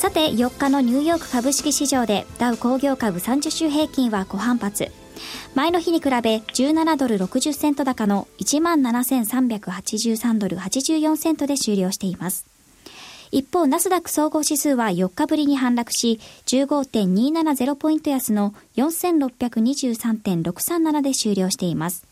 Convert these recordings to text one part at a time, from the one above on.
さて4日のニューヨーク株式市場でダウ工業株30週平均は小反発前の日に比べ17ドル60セント高の17,383ドル84セントで終了しています一方、ナスダック総合指数は4日ぶりに反落し、15.270ポイント安の4623.637で終了しています。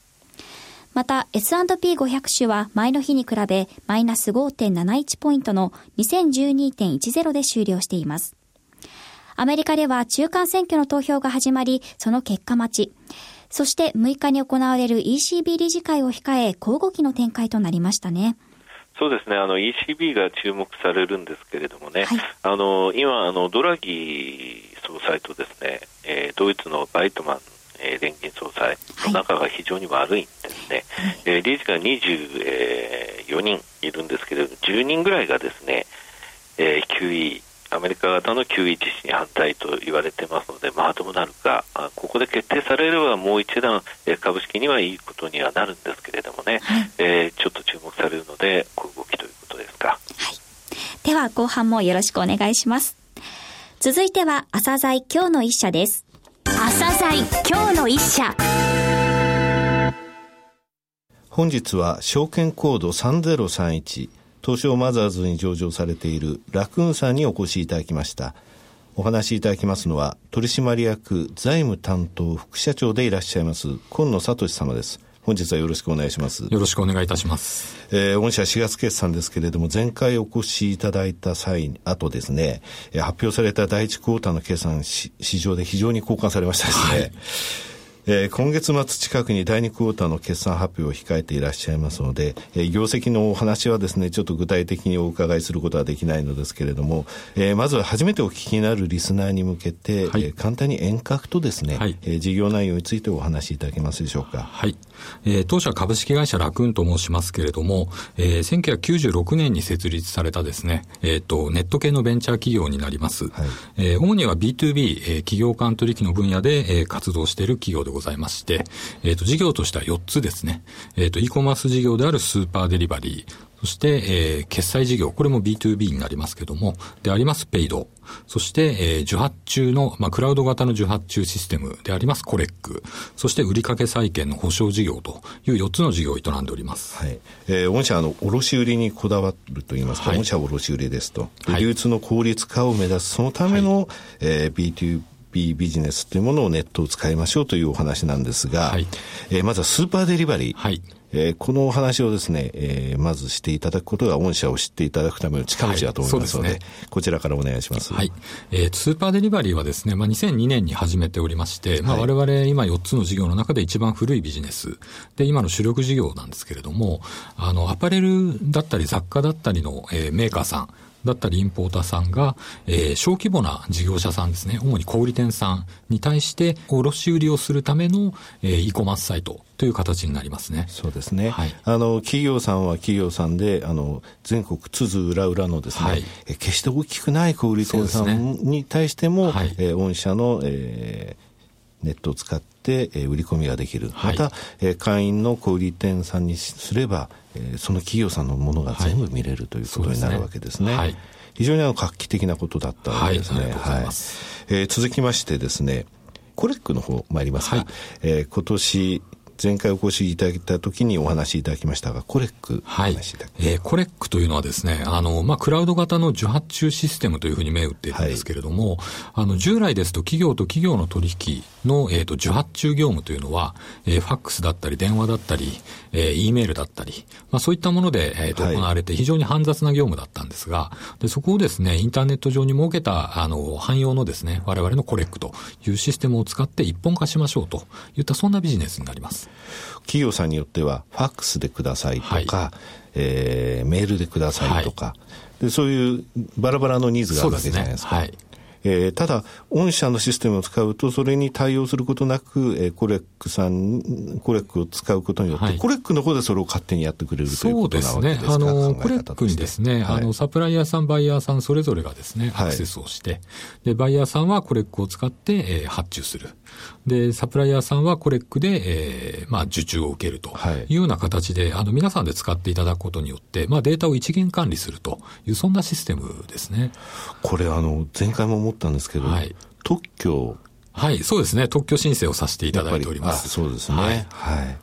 また S&P500 種は前の日に比べマイナス5.71ポイントの2012.10で終了しています。アメリカでは中間選挙の投票が始まり、その結果待ち。そして6日に行われる ECB 理事会を控え、交互期の展開となりましたね。そうですね、あの ECB が注目されるんですけれどもね、はい、あの今あの、ドラギ総裁とですね、えー、ドイツのバイトマンえー、連銀総裁の仲が非常に悪いんですね、はい、えー、理事が24人いるんですけれど10人ぐらいがですね、えー、QE アメリカ型の QE 実施に反対と言われてますので、まあ、どうなるか、ここで決定されればもう一段、えー、株式にはいいことにはなるんですけれどもね、はい、えー、ちょっと注目されるので、小動きということですか。はい、では、後半もよろしくお願いします。続いては、朝鮮今日の一社です。西今日の一社。本日は証券コード3031東証マザーズに上場されているラクーンさんにお越しいただきました。お話しいただきますのは取締役財務担当副社長でいらっしゃいます今野聡様です。本日はよろしくお願いします。よろしくお願いいたします。えー、御社4月決算ですけれども、前回お越しいただいた際、あとですね、発表された第一クォーターの決算市場で非常に交換されましたですね。はいえー、今月末近くに第2クォーターの決算発表を控えていらっしゃいますので、えー、業績のお話はですね、ちょっと具体的にお伺いすることはできないのですけれども、えー、まずは初めてお聞きになるリスナーに向けて、はい、えー、簡単に遠隔とですね、はい、えー、事業内容についてお話しいただけますでしょうか。はい。えー、当社株式会社ラクーンと申しますけれども、えー、1996年に設立されたですね、えっ、ー、と、ネット系のベンチャー企業になります。はい、えー、主には B2B、えー、企業間取引の分野で、えー、活動している企業でございまして、えっ、ー、と、事業としては4つですね。えっ、ー、と、e コマース事業であるスーパーデリバリー、そして、えー、決済事業、これも B2B になりますけども、でありますペイド。そして、えー、受発注の、まあ、クラウド型の受発注システムでありますコレック。そして、売掛債券の保証事業という4つの事業を営んでおります。はい。えー、御社、あの、卸売にこだわるといいますか、はい、御社卸売ですと。流通の効率化を目指す、そのための、はい、えー、B2B ビジネスというものをネットを使いましょうというお話なんですが、はい、えー、まずはスーパーデリバリー。はいえー、このお話をですね、えー、まずしていただくことが御社を知っていただくための近道だと思いますので、はい、でね、こちらからお願いします。はい。えー、スーパーデリバリーはですね、まあ、2002年に始めておりまして、まあ、我々今4つの事業の中で一番古いビジネスで、今の主力事業なんですけれども、あの、アパレルだったり雑貨だったりの、えー、メーカーさん、だったりインポーターさんが、えー、小規模な事業者さんですね、主に小売店さんに対して卸売りをするための、えー、e コマースサイトという形になりますね。そうですね。はい、あの、企業さんは企業さんで、あの、全国津々浦々のですね、はい、え決して大きくない小売店さんに対しても、ねはい、えー、御社の、えー、ネットを使って、えー、売り込みができる。また、えー、会員の小売店さんにすれば、えー、その企業さんのものが全部見れるということになるわけですね。はい、非常にあの画期的なことだったわけですね。はい、はい、えー、続きましてですね、コレックの方参りますが、はい、えー、今年前回お越しいただいた時にお話しいただきましたが、コレック、はい。えー、コレックというのはですね、あの、まあ、クラウド型の受発注システムというふうに銘打っているんですけれども、はい、あの、従来ですと企業と企業の取引の、えっ、ー、と、受発注業務というのは、えー、ファックスだったり、電話だったり、えー、E メールだったり、まあ、そういったもので、えっ、ー、と、行われて非常に煩雑な業務だったんですが、で、そこをですね、インターネット上に設けた、あの、汎用のですね、我々のコレックというシステムを使って一本化しましょうといったそんなビジネスになります。企業さんによっては、ファックスでくださいとか、はい、えー、メールでくださいとか、はい、でそういうバラバラのニーズがあるわけじゃないですか。すね。はいえー、ただ、御社のシステムを使うと、それに対応することなく、えー、コレックさん、コレックを使うことによって、はい、コレックの方でそれを勝手にやってくれるということなわけですかそうですね。あの、コレックにですね、はい、あの、サプライヤーさん、バイヤーさん、それぞれがですね、アクセスをして、はい、で、バイヤーさんはコレックを使って、えー、発注する。で、サプライヤーさんはコレックで、えー、まあ、受注を受けるというような形で、あの、皆さんで使っていただくことによって、まあ、データを一元管理するという、そんなシステムですね。これ、あの、前回も思ったんですけど、はい、特許はい、そうですね。特許申請をさせていただいております。そうですね。はい。はい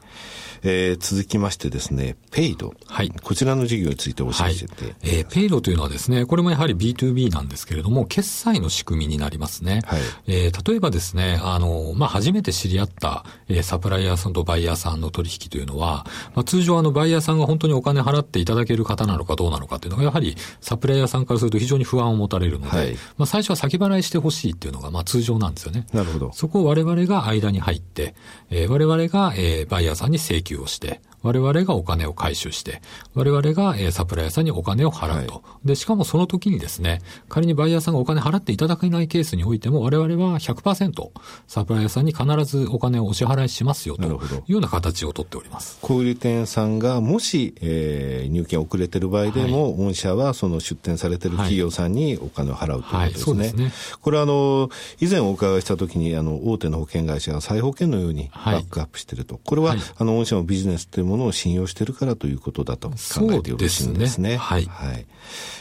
えー、続きましてですね、ペイド。はい。こちらの事業について教えて、はい、えー、ペイドというのはですね、これもやはり B2B なんですけれども、決済の仕組みになりますね。はい。えー、例えばですね、あの、まあ、初めて知り合った、えー、サプライヤーさんとバイヤーさんの取引というのは、まあ、通常あの、バイヤーさんが本当にお金払っていただける方なのかどうなのかというのが、やはりサプライヤーさんからすると非常に不安を持たれるので、はい、まあ、最初は先払いしてほしいっていうのが、まあ、通常なんですよね。なるほど。そこを我々が間に入って、えー、我々が、えー、バイヤーさんに請求をして、我々がお金を回収して、我々が、えサプライヤーさんにお金を払うと、はい、で、しかもその時にですね、仮にバイヤーさんがお金払っていただけないケースにおいても、我々は100%サプライヤーさんに必ずお金をお支払いしますよというような形をとっております。小売店さんがもし、えー、入金遅れてる場合でも、はい、御社はその出店されてる企業さんにお金を払うということですね。はい、すね。これはあの、以前お伺いした時に、あの、大手の保険会社が再保険のようにバックアップしてると。これは、あの、御社のビジネスというものを信用しているからということだと考えてよろしいんですね。すねはい。はい。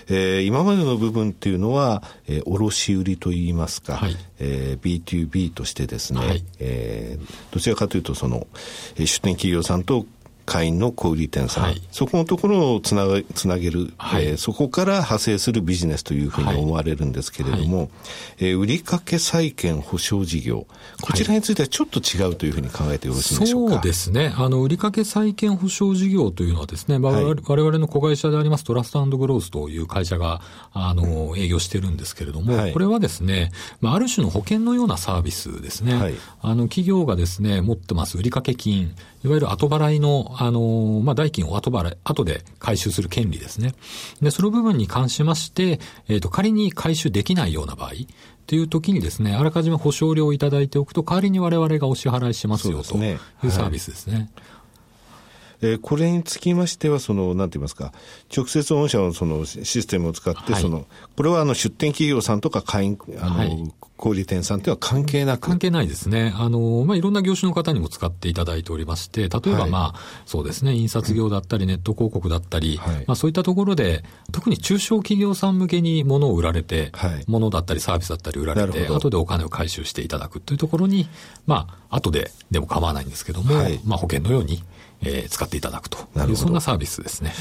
えー、今までの部分っていうのは、えー、卸売といいますか、はい、えー、B2B としてですね、はい、えー、どちらかというとその、えー、出店企業さんと会員の小売店さん、はい、そこのところをつなつなげる、はい、えー、そこから派生するビジネスというふうに思われるんですけれども、はい、えー、売掛債権保証事業、こちらについてはちょっと違うというふうに考えてよろしいでしょうか？そうですね。あの、売掛債権保証事業というのはですね、まあ、我々の子会社でありますトラストグロースという会社が、あの、営業してるんですけれども、これはですね、まあ、ある種の保険のようなサービスですね。あの、企業がですね、持ってます売掛金、いわゆる後払いの、あの、まあ、代金を後払い、後で回収する権利ですね。で、その部分に関しまして、えっ、ー、と、仮に回収できないような場合、っていう時にですね、あらかじめ保証料をいただいておくと、代わりに我々がお支払いしますよというサービスですね。はいえー、これにつきましては、その、なんて言いますか、直接御社のそのシステムを使って、はい、その、これはあの出店企業さんとか会員、あの、はい、小売店さんというのは関係なく。関係ないですね。あの、まあ、いろんな業種の方にも使っていただいておりまして、例えば、まあ、はい、そうですね、印刷業だったり、ネット広告だったり、はい、まあ、そういったところで、特に中小企業さん向けに物を売られて、はい、物だったりサービスだったり売られて、後でお金を回収していただくというところに、まあ、後ででも構わないんですけども、まあ、保険のように、えー、使っていただくという、そんなサービスですね。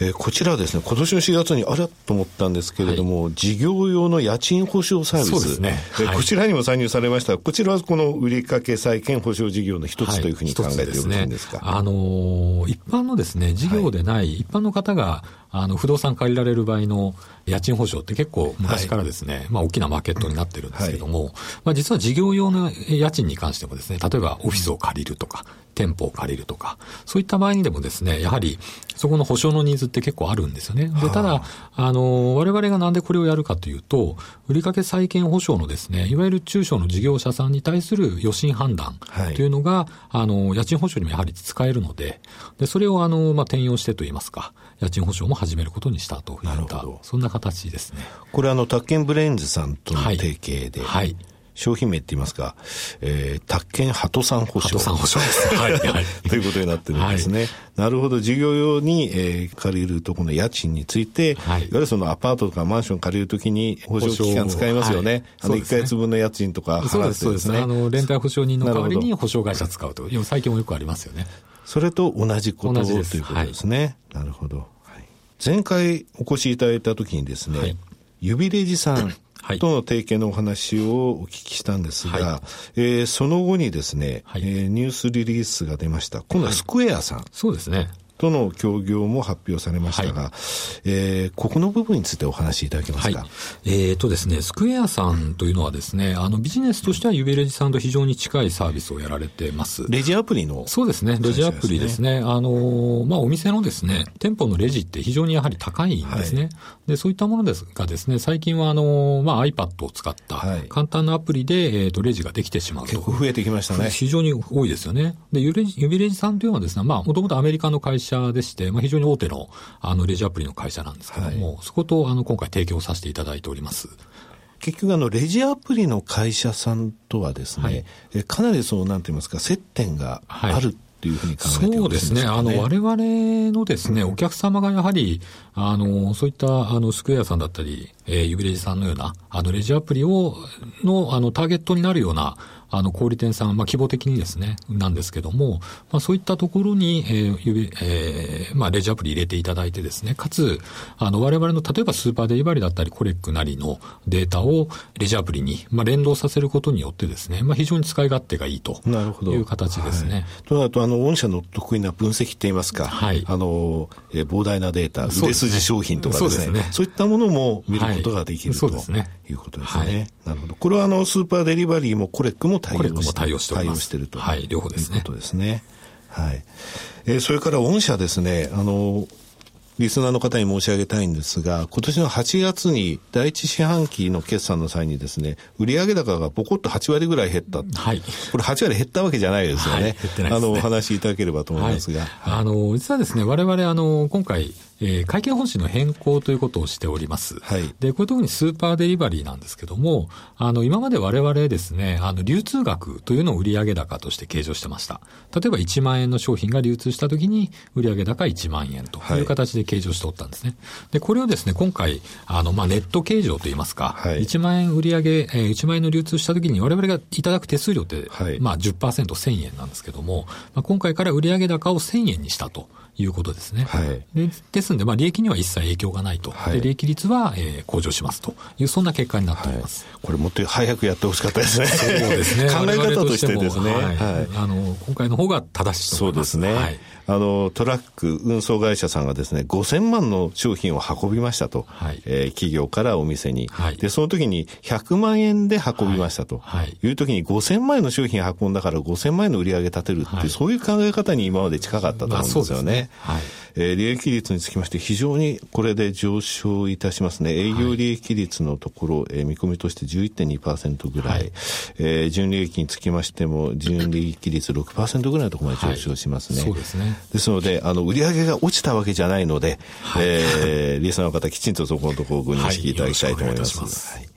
えー、こちらですね、今年の4月にあれと思ったんですけれども、はい、事業用の家賃保証サービス。そうですね。えー、こちらにも参入されました。こちらはこの売掛債権保証事業の一つというふうに考えてよろしいんですか、はい、ね、あのー、一般のですね、事業でない、一般の方が、あの、不動産借りられる場合の家賃保証って結構昔からですね、はい、まあ大きなマーケットになってるんですけども、はい、まあ実は事業用の家賃に関してもですね、例えばオフィスを借りるとか、店舗を借りるとか、そういった場合にでもですね、やはりそこの保証のニーズって結構あるんですよね。で、ただ、あの、我々がなんでこれをやるかというと、売掛債権保証のですね、いわゆる中小の事業者さんに対する予診判断というのが、はい、あの、家賃保証にもやはり使えるので、で、それをあの、まあ、転用してといいますか、家賃保証も始めることにしたといったそんな形ですね。これあの、宅建ブレインズさんとの提携で、はい、はい商品名って言いますか、えー、宅建鳩さん保証。鳩さん保証です。はい、はい。ということになってるんですね。はい、なるほど。事業用に、えー、借りるとこの家賃について、はい、いわゆるそのアパートとかマンション借りるときに保証機関使いますよね。はい、あの、1ヶ月分の家賃とか払ってですね。あの、連帯保証人の代わりに保証会社使うと。最近もよくありますよね。それと同じことということですね。なるほど。前回お越しいただいたときにですね、はい、指レジさん との提携のお話をお聞きしたんですが、はい、えー、その後にですね、はい、えー、ニュースリリースが出ました。今度はスクエアさん。そうですね。との協業も発表されましたが、はい、えー、ここの部分についてお話しいただけますか？はい、えー、とですね、スクエアさんというのはですね、あのビジネスとしてはユベレジさんと非常に近いサービスをやられてます。レジアプリの、そうですね、レジアプリですね。あの、まあ、お店のですね、店舗のレジって非常にやはり高いんですね。はい、で、そういったものですがですね、最近はあの、まあ、iPad を使った簡単なアプリで、えっ、ー、と、レジができてしまうと。結構増えてきましたね。非常に多いですよね。で、ユベレジさんというのはですね、まあ、もともとアメリカの会社でして、まあ、非常に大手のあのレジアプリの会社なんですけども、はい、そことあの今回提供させていただいております。結局あのレジアプリの会社さんとはですね、はい、えかなりそうなんて言いますか接点があるというふうに考えて、ね、そうですね。あの、我々のですね、お客様がやはり、あの、そういった、あの、スクエアさんだったり、えー、ユビレジさんのような、あの、レジアプリを、の、あの、ターゲットになるような、あの、小売店さん、まあ、規模的にですね、なんですけども、まあ、そういったところに、えー、指、えー、まあ、レジアプリ入れていただいてですね、かつ、あの、我々の、例えばスーパーデリバリーだったり、コレックなりのデータをレジアプリに、まあ、連動させることによってですね、まあ、非常に使い勝手がいいという形ですね。となると、あの、御社の得意な分析って言いますか、はい。あの、えー、膨大なデータ、売れ筋商品とかですね、そうね。いったものも見ることができる、はい、ということですね。はい、なるほど。これは、あの、スーパーデリバリーもコレックも対応しても対応して。対応してると。はい、両方ですね。いうことですね。はい。えー、それから御社ですね、あの、リスナーの方に申し上げたいんですが、今年の8月に第一四半期の決算の際にですね、売上高がボコッと8割ぐらい減った。はい。これ8割減ったわけじゃないですよね。はい、減ってないです、ね、あの、お話しいただければと思いますが。はい、あの、実はですね、我々あの、今回、えー、会計方針の変更ということをしております。はい。で、これ特にスーパーデリバリーなんですけども、あの、今まで我々ですね、あの、流通額というのを売上高として計上してました。例えば1万円の商品が流通したときに、売上高1万円という形で計上しておったんですね。はい、で、これをですね、今回、あの、まあ、ネット計上といいますか、はい、1万円売上、えー、1万円の流通したときに我々がいただく手数料って、はい、まあ10%、1000円なんですけども、まあ、今回から売上高を1000円にしたと。いうことですね。はい、でですので、まあ、利益には一切影響がないと、はい、で利益率は、えー、向上しますという、そんな結果になっております、はい、これ、もっと早くやってほしかったですね。そうですね。考え方としてですね、はい。あの今回の方が正しい。そうですね、はい。あの、トラック運送会社さんがですね、5000万の商品を運びましたと。はい、えー、企業からお店に。はい、で、その時に100万円で運びましたと。はい、いう時に5000万円の商品運んだから5000万円の売り上げ立てるって、はい、そういう考え方に今まで近かったと思うんですよね。ねはい。えー、利益率につきまして非常にこれで上昇いたしますね。営業利益率のところ、はい、えー、見込みとして11.2%ぐらい、はい、えー、純利益につきましても純利益率6%ぐらいのところまで上昇しますね。はい、そうですね。ですので、あの、売上が落ちたわけじゃないので、はい、えー、リスナーの方きちんとそこのところをご認識いただきたいと思います。はい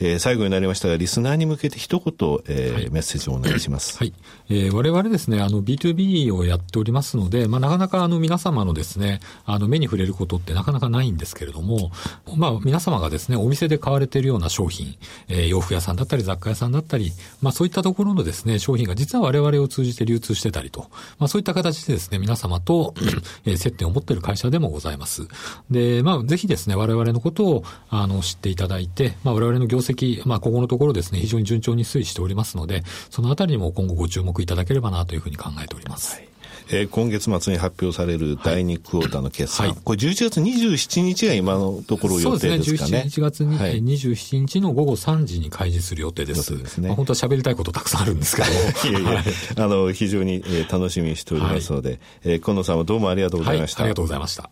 えー、最後になりましたが、リスナーに向けて一言、えー、はい、メッセージをお願いします。はい。えー、我々ですね、あの、B2B をやっておりますので、まあ、なかなかあの、皆様のですね、あの、目に触れることってなかなかないんですけれども、まあ、皆様がですね、お店で買われているような商品、えー、洋服屋さんだったり、雑貨屋さんだったり、まあ、そういったところのですね、商品が実は我々を通じて流通してたりと、まあ、そういった形でですね、皆様と、えー、接点を持っている会社でもございます。で、まあ、ぜひですね、我々のことを、あの、知っていただいて、まあ、我々の業績、まあ、ここのところですね、非常に順調に推移しておりますので、そのあたりにも今後ご注目いただければなというふうに考えております。はいえー、今月末に発表される第2クォーターの決算、はい、これ11月27日が今のところ予定ですかね。そうですね、11月に、はい、27日の午後3時に開示する予定です。ですね。まあ、本当は喋りたいことたくさんあるんですけど。いやいや、あの、非常に、えー、楽しみにしておりますので、はい、えー、今野さんもどうもありがとうございました。ありがとうございました。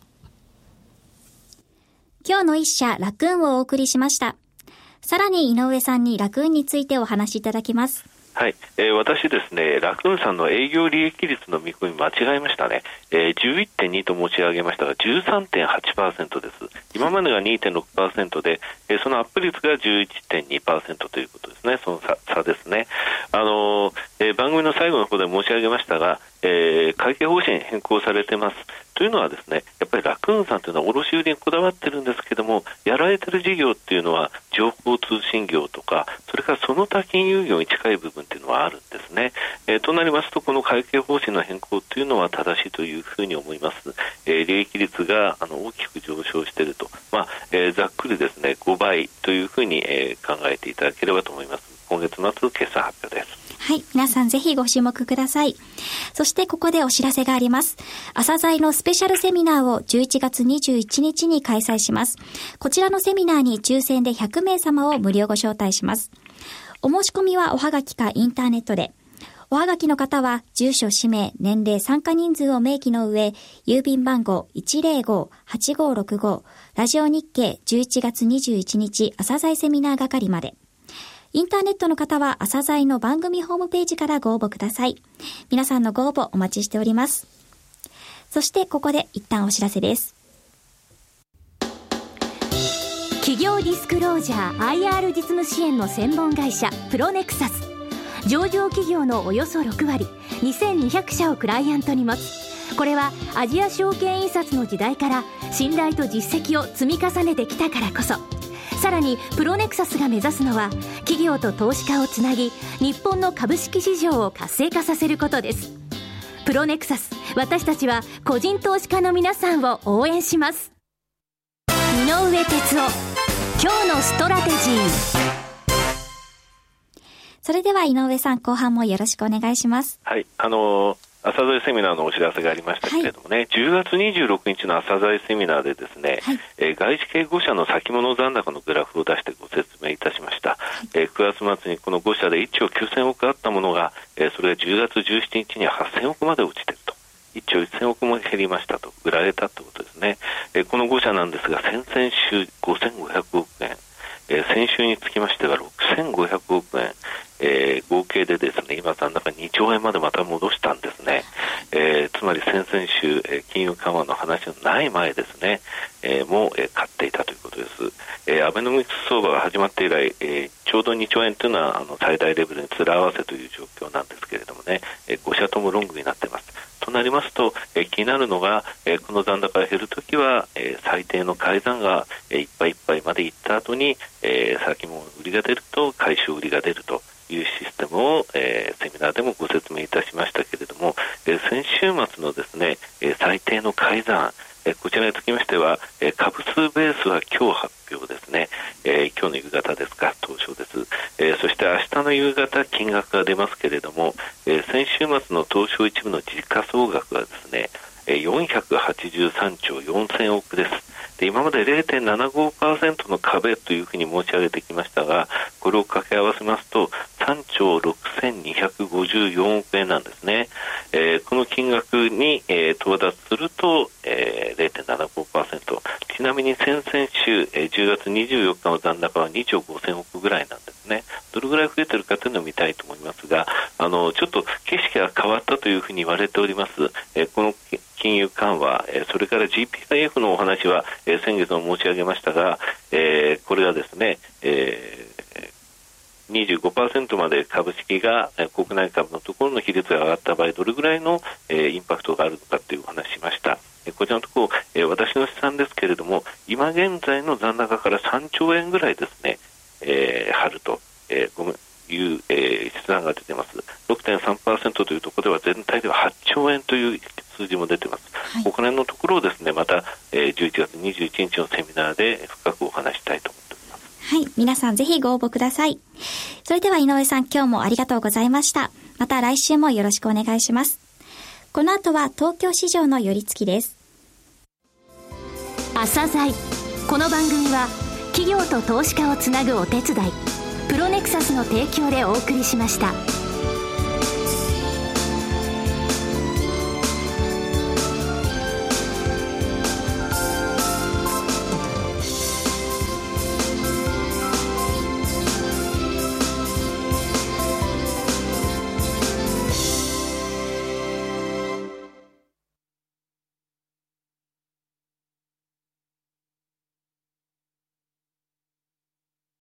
今日の一社、ラクーンをお送りしました。さらに井上さんにラクーンについてお話しいただきます。はい、えー、私ですね、ラクーンさんの営業利益率の見込み間違えましたね。えー、11.2と申し上げましたが、13.8%です。今までが2.6%で、えー、そのアップ率が11.2%ということですね。その差差ですね。あのー、えー、番組の最後の方で申し上げましたが、えー、会計方針変更されてます。というのはですね、やっぱりラクーンさんというのは卸売にこだわってるんですけども、やられてる事業っていうのは情報通信業とか、それからその他金融業に近い部分っていうのはあるんですね。えー、となりますと、この会計方針の変更というのは正しいというふうに思います。えー、利益率があの大きく上昇していると、まあえー、ざっくりですね、5倍というふうに、え、考えていただければと思います。今月末決算発表です。はい。皆さんぜひご注目ください。そしてここでお知らせがあります。朝鮮のスペシャルセミナーを11月21日に開催します。こちらのセミナーに抽選で100名様を無料ご招待します。お申し込みはおはがきかインターネットで。おはがきの方は、住所、氏名、年齢、参加人数を明記の上、郵便番号105-8565、ラジオ日経11月21日朝鮮セミナー係まで。インターネットの方は朝鮮の番組ホームページからご応募ください。皆さんのご応募お待ちしております。そしてここで一旦お知らせです。企業ディスクロージャー IR 実務支援の専門会社プロネクサス上場企業のおよそ6割2200社をクライアントに持つこれはアジア証券印刷の時代から信頼と実績を積み重ねてきたからこそさらにプロネクサスが目指すのは企業と投資家をつなぎ日本の株式市場を活性化させることです。プロネクサス私たちは個人投資家の皆さんを応援します。井上哲夫今日のストラテジー。それでは井上さん後半もよろしくお願いします。はいあの朝鮮セミナーのお知らせがありましたけれどもね、はい、10月26日の朝鮮セミナーでですね、はい、えー、外資系5社の先物残高のグラフを出してご説明いたしました、はい、えー、9月末にこの5社で1兆9000億あったものが、えー、それが10月17日には8000億まで落ちていると。1兆1000億も減りましたと。売られたということですね、えー、この5社なんですが先々週5500億円、えー、先週につきましては6500億円、えー、合計でですね今残高2兆円までまた戻したんですね、えー、つまり先々週、えー、金融緩和の話のない前ですね、えー、も、えー、買っていたということです、えー、アベノミクス相場が始まって以来、えー、ちょうど2兆円というのはあの最大レベルに面合わせという状況なんですけれどもね、えー、5社ともロングになっています。となりますと、えー、気になるのが、えー、この残高が減るときは、えー、最低の改ざんが、えー、いっぱいいっぱいまでいった後に、えー、先物売りが出ると回収売りが出ると。いうシステムを、えー、セミナーでもご説明いたしましたけれども、えー、先週末のですね、えー、最低の改ざん、えこちらにつきましては、え株数ベースは今日発表ですね、え今日の夕方ですか、東証です、えそして明日の夕方、金額が出ますけれども、え先週末の東証一部の時価総額はですね、483兆4000億です。で今まで0.75%の壁というふうに申し上げてきましたが、これを掛け合わせますと、54億円なんですね。えー、この金額に、えー、到達すると、えー、0.75%。ちなみに先々週、えー、10月24日の残高は2兆5000億ぐらいなんですね。どれぐらい増えてるかというのを見たいと思いますが、あの、ちょっと景色が変わったというふうに言われております。えー、この金融緩和、えそれから GPIF のお話は、え先月も申し上げましたが、えこれがですね、まで株式が国内株のところの比率が上がった場合どれぐらいの、えインパクトがあるのかというお話しました。こちらのところ、え私の試算ですけれども、今現在の残高から3兆円ぐらいですね、え、春と、え、いう、え、試算が出てます。6.3%というところでは全体では8兆円という数字も出てます。お金、のところをですね、また、え、11月21日のセミナーで深くお話したいとはい。皆さんぜひご応募ください。それでは井上さん、今日もありがとうございました。また来週もよろしくお願いします。この後は東京市場の寄り付きです。朝鮮この番組は企業と投資家をつなぐお手伝いプロネクサスの提供でお送りしました。